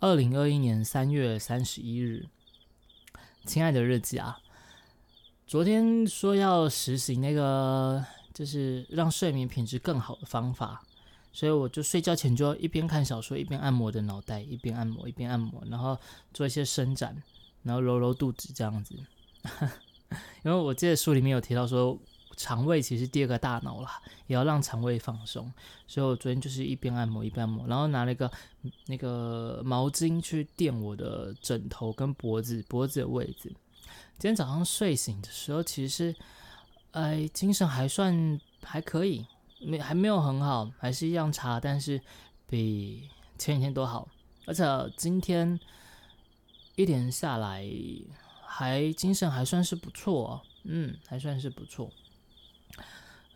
二零二一年三月三十一日，亲爱的日记啊，昨天说要实行那个，就是让睡眠品质更好的方法，所以我就睡觉前就要一边看小说一边按摩的脑袋，一边按摩一边按摩，然后做一些伸展，然后揉揉肚子这样子。因为我记得书里面有提到说。肠胃其实第二个大脑啦，也要让肠胃放松。所以我昨天就是一边按摩一边按摩，然后拿了一个那个毛巾去垫我的枕头跟脖子脖子的位置。今天早上睡醒的时候，其实哎精神还算还可以，没还没有很好，还是一样差，但是比前几天都好。而且今天一连下来还精神还算是不错，嗯，还算是不错。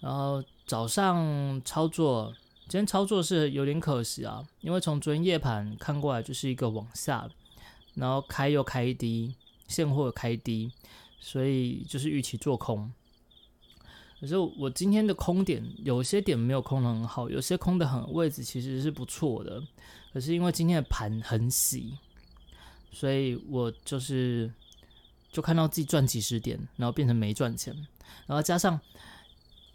然后早上操作，今天操作是有点可惜啊，因为从昨天夜盘看过来就是一个往下，然后开又开低，现货开低，所以就是预期做空。可是我今天的空点有些点没有空的很好，有些空的很位置其实是不错的，可是因为今天的盘很洗，所以我就是就看到自己赚几十点，然后变成没赚钱，然后加上。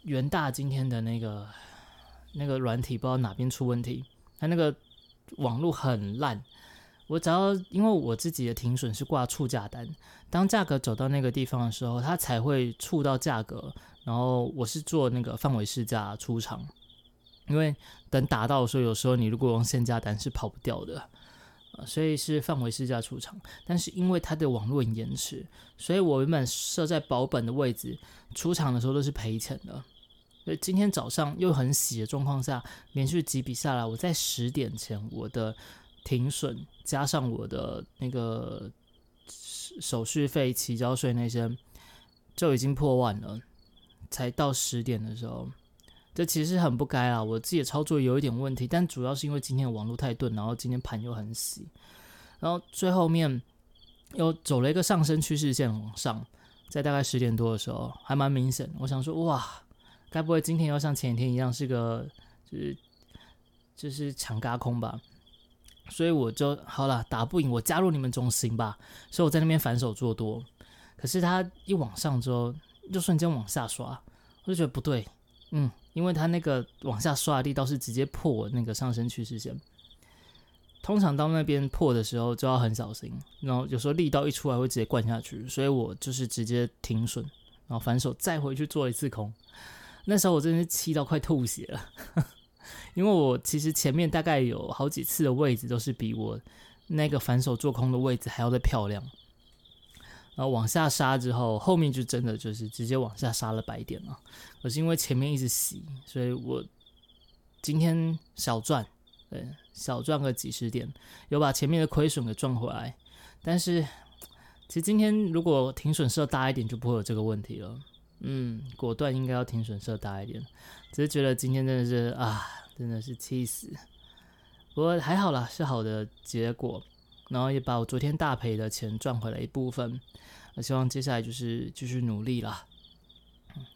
元大今天的那个那个软体不知道哪边出问题，它那个网络很烂。我只要因为我自己的停损是挂触价单，当价格走到那个地方的时候，它才会触到价格。然后我是做那个范围市价出场，因为等打到的时候，有时候你如果用限价单是跑不掉的，所以是范围试驾出场。但是因为它的网络延迟，所以我原本设在保本的位置，出场的时候都是赔钱的。所以今天早上又很喜的状况下，连续几笔下来，我在十点前我的停损加上我的那个手续费、起交税那些就已经破万了。才到十点的时候，这其实很不该啊！我自己的操作有一点问题，但主要是因为今天的网络太钝，然后今天盘又很死，然后最后面又走了一个上升趋势线往上，在大概十点多的时候还蛮明显。我想说，哇！该不会今天要像前一天一样是个就是就是抢嘎空吧？所以我就好了，打不赢我加入你们中心吧。所以我在那边反手做多，可是他一往上之后就瞬间往下刷，我就觉得不对，嗯，因为他那个往下刷的力道是直接破那个上升趋势线，通常到那边破的时候就要很小心，然后有时候力道一出来会直接灌下去，所以我就是直接停损，然后反手再回去做一次空。那时候我真的是气到快吐血了，因为我其实前面大概有好几次的位置都是比我那个反手做空的位置还要再漂亮，然后往下杀之后，后面就真的就是直接往下杀了白点了。可是因为前面一直洗，所以我今天小赚，对，小赚个几十点，有把前面的亏损给赚回来。但是其实今天如果停损设大一点，就不会有这个问题了。嗯，果断应该要停损设大一点，只是觉得今天真的是啊，真的是气死。不过还好啦，是好的结果，然后也把我昨天大赔的钱赚回来一部分。我希望接下来就是继续努力啦。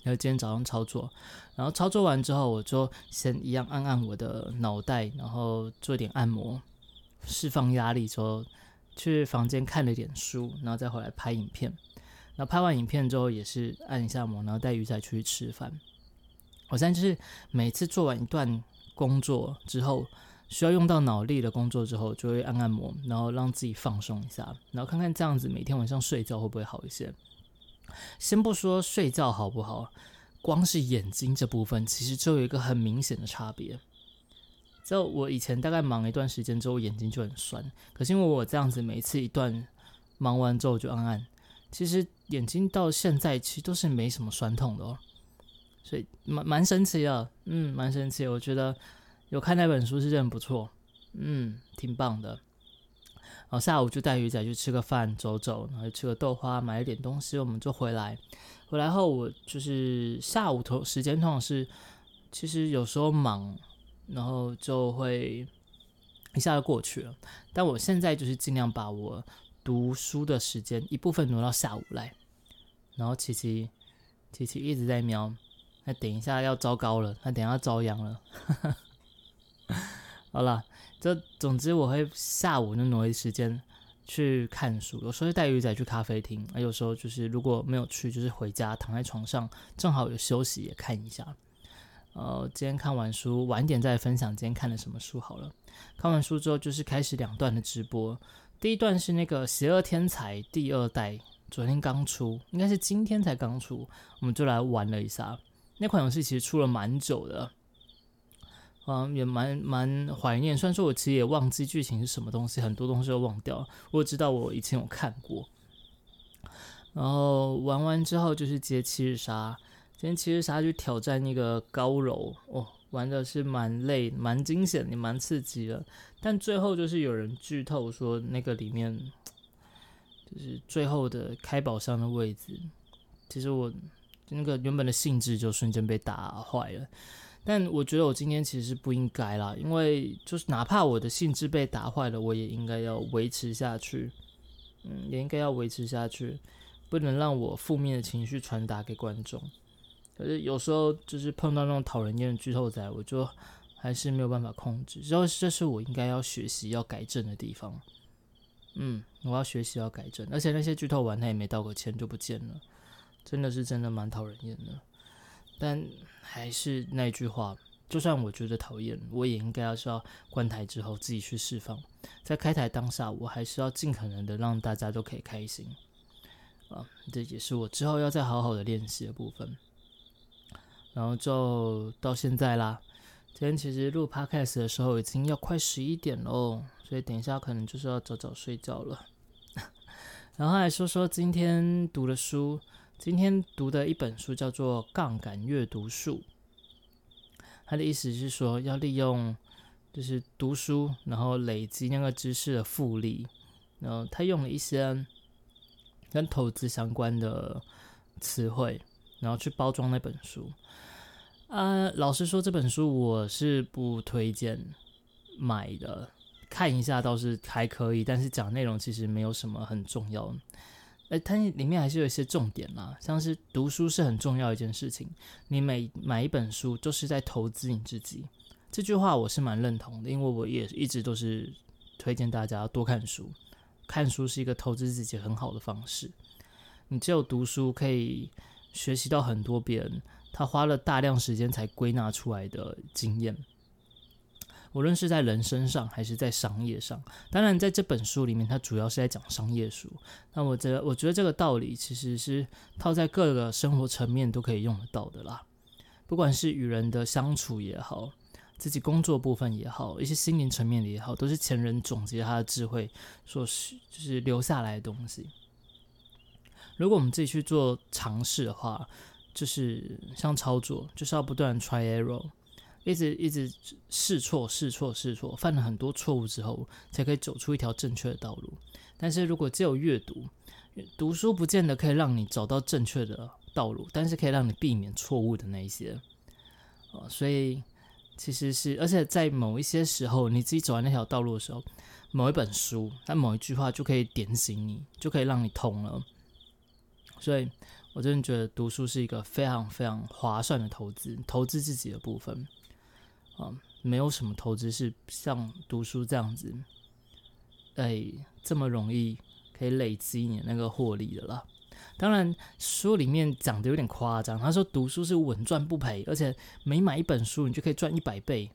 然后今天早上操作，然后操作完之后，我就先一样按按我的脑袋，然后做点按摩，释放压力之后，去房间看了点书，然后再回来拍影片。那拍完影片之后，也是按一下摩，然后带鱼仔出去吃饭。我现在就是每次做完一段工作之后，需要用到脑力的工作之后，就会按按摩，然后让自己放松一下，然后看看这样子每天晚上睡觉会不会好一些。先不说睡觉好不好，光是眼睛这部分，其实就有一个很明显的差别。就我以前大概忙一段时间之后，眼睛就很酸，可是因为我这样子每次一段忙完之后就按按。其实眼睛到现在其实都是没什么酸痛的哦，所以蛮蛮神奇的，嗯，蛮神奇。我觉得有看那本书是真的不错，嗯，挺棒的。然后下午就带鱼仔去吃个饭，走走，然后吃个豆花，买了点东西，我们就回来。回来后我就是下午头时间通常是，其实有时候忙，然后就会一下就过去了。但我现在就是尽量把我。读书的时间一部分挪到下午来，然后琪琪琪琪一直在瞄，那等一下要糟糕了，那等下遭殃了。好了，这总之我会下午就挪一时间去看书，有时候带鱼仔去咖啡厅，啊，有时候就是如果没有去，就是回家躺在床上，正好有休息也看一下。呃，今天看完书，晚点再分享今天看的什么书好了。看完书之后，就是开始两段的直播。第一段是那个《邪恶天才》第二代，昨天刚出，应该是今天才刚出，我们就来玩了一下。那款游戏其实出了蛮久的，嗯，也蛮蛮怀念。虽然说我其实也忘记剧情是什么东西，很多东西都忘掉。我知道我以前有看过。然后玩完之后就是接七日杀。今天七日杀去挑战那个高柔哦，玩的是蛮累、蛮惊险、也蛮刺激的。但最后就是有人剧透说，那个里面就是最后的开宝箱的位置，其实我那个原本的兴致就瞬间被打坏了。但我觉得我今天其实是不应该啦，因为就是哪怕我的兴致被打坏了，我也应该要维持下去。嗯，也应该要维持下去，不能让我负面的情绪传达给观众。可是有时候就是碰到那种讨人厌的剧透仔，我就还是没有办法控制。然后这是我应该要学习、要改正的地方。嗯，我要学习、要改正。而且那些剧透完，他也没道个歉就不见了，真的是真的蛮讨人厌的。但还是那句话，就算我觉得讨厌，我也应该要是要关台之后自己去释放。在开台当下，我还是要尽可能的让大家都可以开心。啊，这也是我之后要再好好的练习的部分。然后就到现在啦。今天其实录 podcast 的时候已经要快十一点喽，所以等一下可能就是要早早睡觉了。然后来说说今天读的书，今天读的一本书叫做《杠杆阅读术》，它的意思是说要利用就是读书，然后累积那个知识的复利。然后他用了一些跟投资相关的词汇，然后去包装那本书。呃，老实说，这本书我是不推荐买的。看一下倒是还可以，但是讲内容其实没有什么很重要。哎，它里面还是有一些重点啦，像是读书是很重要一件事情。你每买一本书，都是在投资你自己。这句话我是蛮认同的，因为我也一直都是推荐大家多看书。看书是一个投资自己很好的方式。你只有读书，可以学习到很多别人。他花了大量时间才归纳出来的经验，无论是在人身上还是在商业上。当然，在这本书里面，它主要是在讲商业书。那我觉得，我觉得这个道理其实是套在各个生活层面都可以用得到的啦。不管是与人的相处也好，自己工作部分也好，一些心灵层面的也好，都是前人总结他的智慧所是就是留下来的东西。如果我们自己去做尝试的话，就是像操作，就是要不断 try error，一直一直试错试错试错，犯了很多错误之后，才可以走出一条正确的道路。但是如果只有阅读，读书不见得可以让你找到正确的道路，但是可以让你避免错误的那一些。呃，所以其实是，而且在某一些时候，你自己走完那条道路的时候，某一本书，那某一句话就可以点醒你，就可以让你通了。所以。我真的觉得读书是一个非常非常划算的投资，投资自己的部分，啊，没有什么投资是像读书这样子，哎，这么容易可以累积你那个获利的啦。当然，书里面讲的有点夸张，他说读书是稳赚不赔，而且每买一本书你就可以赚一百倍。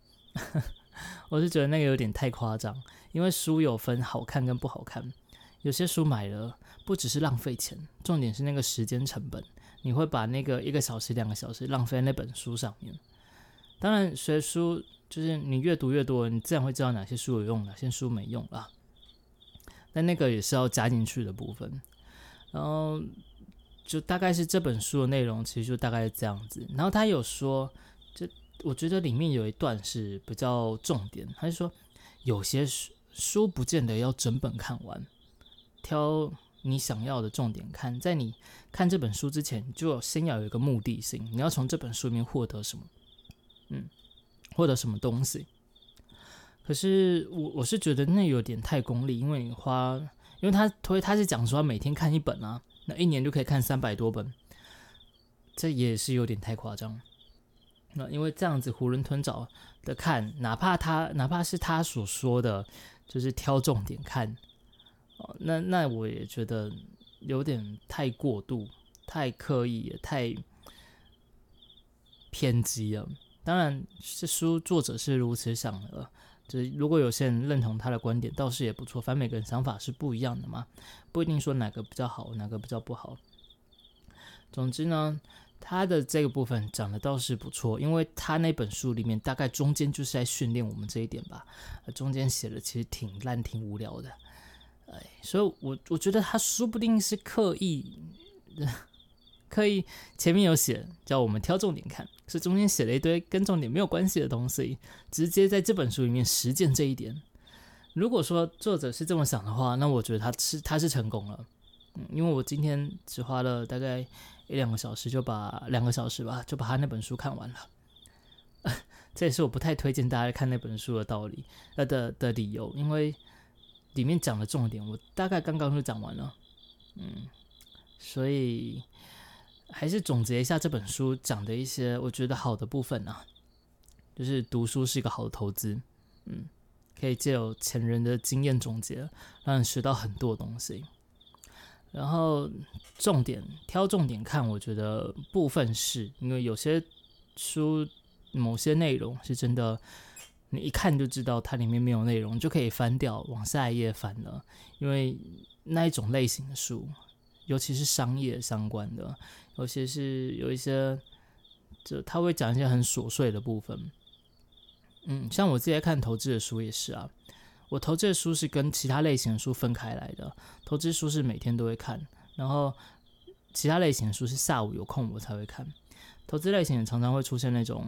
我是觉得那个有点太夸张，因为书有分好看跟不好看。有些书买了不只是浪费钱，重点是那个时间成本，你会把那个一个小时、两个小时浪费在那本书上面。当然，学书就是你越读越多，你自然会知道哪些书有用，哪些书没用啦。但那个也是要加进去的部分。然后就大概是这本书的内容，其实就大概是这样子。然后他有说，就我觉得里面有一段是比较重点，他就说有些书书不见得要整本看完。挑你想要的重点看，在你看这本书之前，就先要有一个目的性，你要从这本书里面获得什么？嗯，获得什么东西？可是我我是觉得那有点太功利，因为你花，因为他推他是讲说每天看一本啊，那一年就可以看三百多本，这也是有点太夸张。那因为这样子囫囵吞枣的看，哪怕他哪怕是他所说的，就是挑重点看，哦，那那我也觉得有点太过度、太刻意、也太偏激了。当然，这书作者是如此想的，就是如果有些人认同他的观点，倒是也不错。反正每个人想法是不一样的嘛，不一定说哪个比较好，哪个比较不好。总之呢。他的这个部分讲的倒是不错，因为他那本书里面大概中间就是在训练我们这一点吧，中间写的其实挺烂、挺无聊的，哎，所以我我觉得他说不定是刻意，刻意前面有写叫我们挑重点看，是中间写了一堆跟重点没有关系的东西，直接在这本书里面实践这一点。如果说作者是这么想的话，那我觉得他是他是成功了，嗯，因为我今天只花了大概。一两个小时就把两个小时吧，就把他那本书看完了。这也是我不太推荐大家看那本书的道理，呃的的理由，因为里面讲的重点我大概刚刚就讲完了。嗯，所以还是总结一下这本书讲的一些我觉得好的部分啊，就是读书是一个好的投资，嗯，可以借有前人的经验总结，让你学到很多东西。然后重点挑重点看，我觉得部分是因为有些书某些内容是真的，你一看就知道它里面没有内容，就可以翻掉往下一页翻了。因为那一种类型的书，尤其是商业相关的，尤其是有一些，就他会讲一些很琐碎的部分。嗯，像我自己在看投资的书也是啊。我投资的书是跟其他类型的书分开来的，投资书是每天都会看，然后其他类型的书是下午有空我才会看。投资类型常常会出现那种，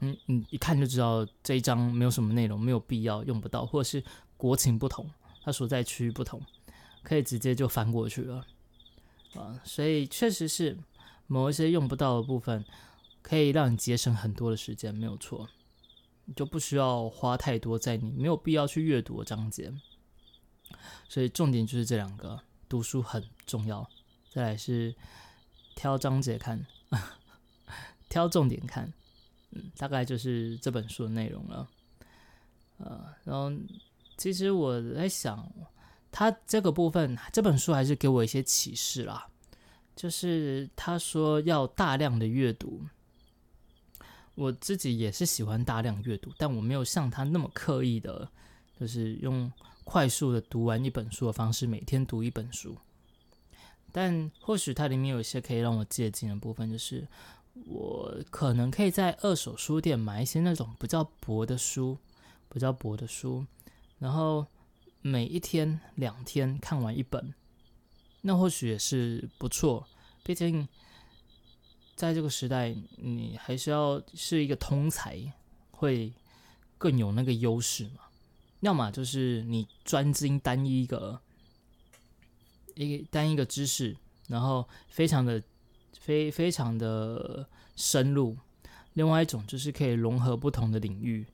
嗯，你一看就知道这一章没有什么内容，没有必要用不到，或者是国情不同，它所在区域不同，可以直接就翻过去了啊。所以确实是某一些用不到的部分，可以让你节省很多的时间，没有错。就不需要花太多在你没有必要去阅读的章节，所以重点就是这两个，读书很重要。再来是挑章节看，挑重点看，嗯，大概就是这本书的内容了。呃，然后其实我在想，他这个部分这本书还是给我一些启示啦，就是他说要大量的阅读。我自己也是喜欢大量阅读，但我没有像他那么刻意的，就是用快速的读完一本书的方式，每天读一本书。但或许它里面有一些可以让我借鉴的部分，就是我可能可以在二手书店买一些那种比较薄的书，比较薄的书，然后每一天、两天看完一本，那或许也是不错。毕竟。在这个时代，你还是要是一个通才，会更有那个优势嘛？要么就是你专精单一一个一单一个知识，然后非常的非非常的深入；另外一种就是可以融合不同的领域，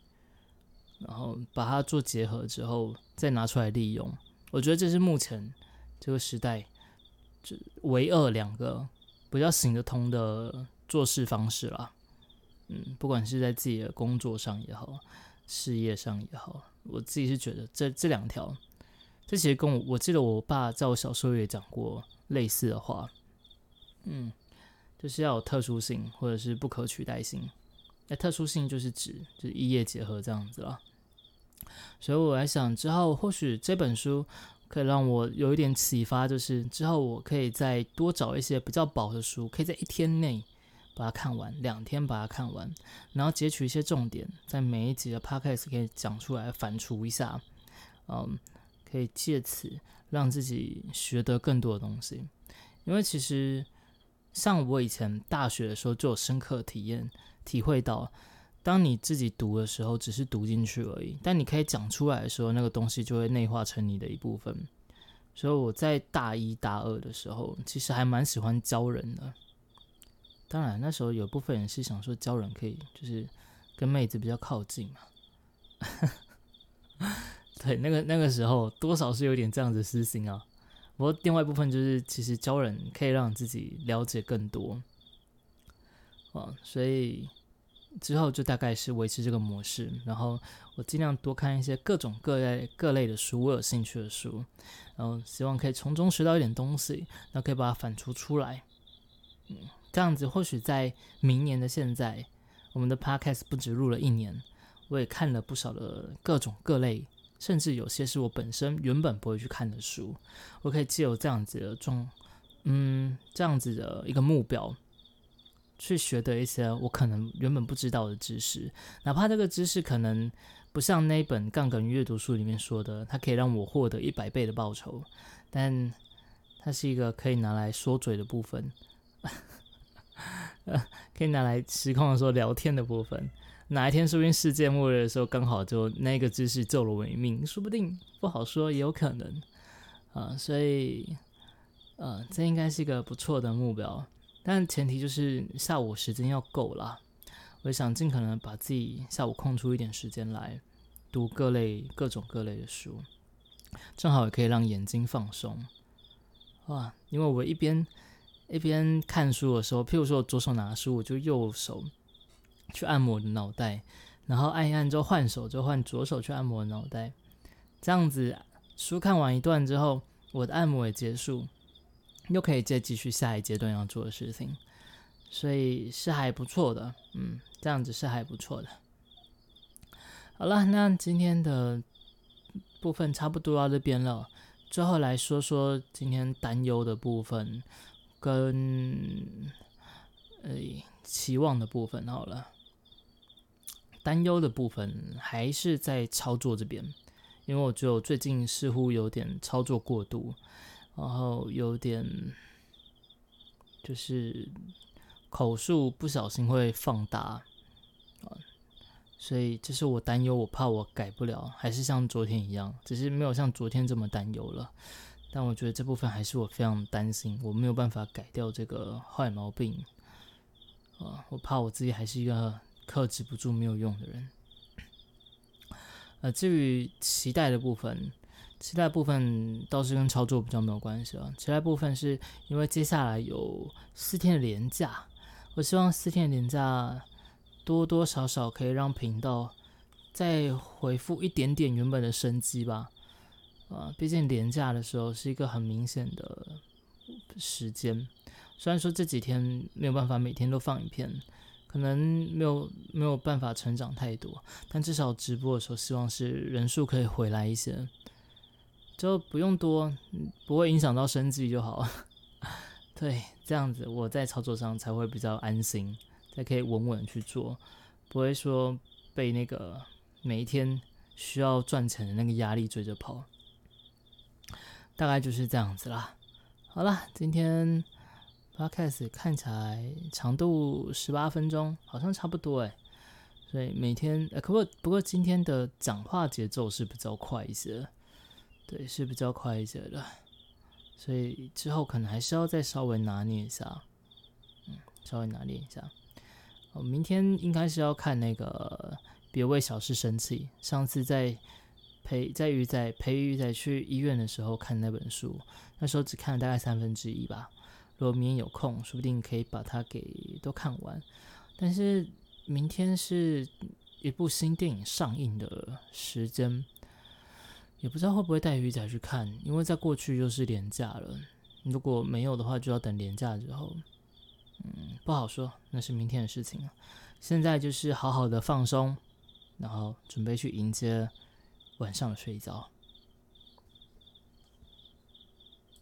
然后把它做结合之后再拿出来利用。我觉得这是目前这个时代就唯二两个。比较行得通的做事方式啦，嗯，不管是在自己的工作上也好，事业上也好，我自己是觉得这这两条，这其实跟我我记得我爸在我小时候也讲过类似的话，嗯，就是要有特殊性或者是不可取代性，那特殊性就是指就是一业结合这样子了，所以我在想之后或许这本书。可以让我有一点启发，就是之后我可以再多找一些比较薄的书，可以在一天内把它看完，两天把它看完，然后截取一些重点，在每一集的 podcast 可以讲出来，反刍一下，嗯，可以借此让自己学得更多的东西。因为其实像我以前大学的时候就有深刻体验，体会到。当你自己读的时候，只是读进去而已。但你可以讲出来的时候，那个东西就会内化成你的一部分。所以我在大一、大二的时候，其实还蛮喜欢教人的。当然，那时候有部分人是想说教人可以就是跟妹子比较靠近嘛。对，那个那个时候多少是有点这样子私心啊。不过另外一部分就是，其实教人可以让自己了解更多。啊，所以之后就大概是维持这个模式，然后我尽量多看一些各种各类各类的书，我有兴趣的书，然后希望可以从中学到一点东西，那可以把它反刍出来，嗯，这样子或许在明年的现在，我们的 podcast 不止录了一年，我也看了不少的各种各类。甚至有些是我本身原本不会去看的书，我可以借由这样子的状，嗯，这样子的一个目标，去学的一些我可能原本不知道的知识，哪怕这个知识可能不像那本杠杆阅读书里面说的，它可以让我获得一百倍的报酬，但它是一个可以拿来说嘴的部分，可以拿来实况的时候聊天的部分。哪一天说不定世界末日的时候，刚好就那个知识救了我一命，说不定不好说，也有可能啊。所以，呃，这应该是一个不错的目标，但前提就是下午时间要够啦。我想尽可能把自己下午空出一点时间来读各类各种各类的书，正好也可以让眼睛放松。哇，因为我一边一边看书的时候，譬如说我左手拿书，我就右手。去按摩我的脑袋，然后按一按之后换手，就换左手去按摩脑袋。这样子书看完一段之后，我的按摩也结束，又可以再继续下一阶段要做的事情，所以是还不错的。嗯，这样子是还不错的。好了，那今天的部分差不多到这边了，最后来说说今天担忧的部分跟诶期望的部分好了。担忧的部分还是在操作这边，因为我觉得最近似乎有点操作过度，然后有点就是口述不小心会放大啊，所以这是我担忧，我怕我改不了，还是像昨天一样，只是没有像昨天这么担忧了。但我觉得这部分还是我非常担心，我没有办法改掉这个坏毛病啊，我怕我自己还是一个。克制不住没有用的人。呃，至于期待的部分，期待部分倒是跟操作比较没有关系啊。期待部分是因为接下来有四天的连假，我希望四天的连假多多少少可以让频道再回复一点点原本的生机吧。啊，毕竟连假的时候是一个很明显的时间，虽然说这几天没有办法每天都放影片。可能没有没有办法成长太多，但至少直播的时候，希望是人数可以回来一些，就不用多，不会影响到生计就好了。对，这样子我在操作上才会比较安心，才可以稳稳去做，不会说被那个每一天需要赚钱的那个压力追着跑。大概就是这样子啦。好了，今天。Podcast 看起来长度十八分钟，好像差不多哎。所以每天，呃，可不不过今天的讲话节奏是比较快一些，对，是比较快一些的。所以之后可能还是要再稍微拿捏一下，嗯，稍微拿捏一下。我明天应该是要看那个《别为小事生气》。上次在陪在鱼仔陪鱼仔去医院的时候看那本书，那时候只看了大概三分之一吧。如果明天有空，说不定可以把它给都看完。但是明天是一部新电影上映的时间，也不知道会不会带鱼仔去看，因为在过去又是廉价了。如果没有的话，就要等廉价之后。嗯，不好说，那是明天的事情了。现在就是好好的放松，然后准备去迎接晚上的睡觉。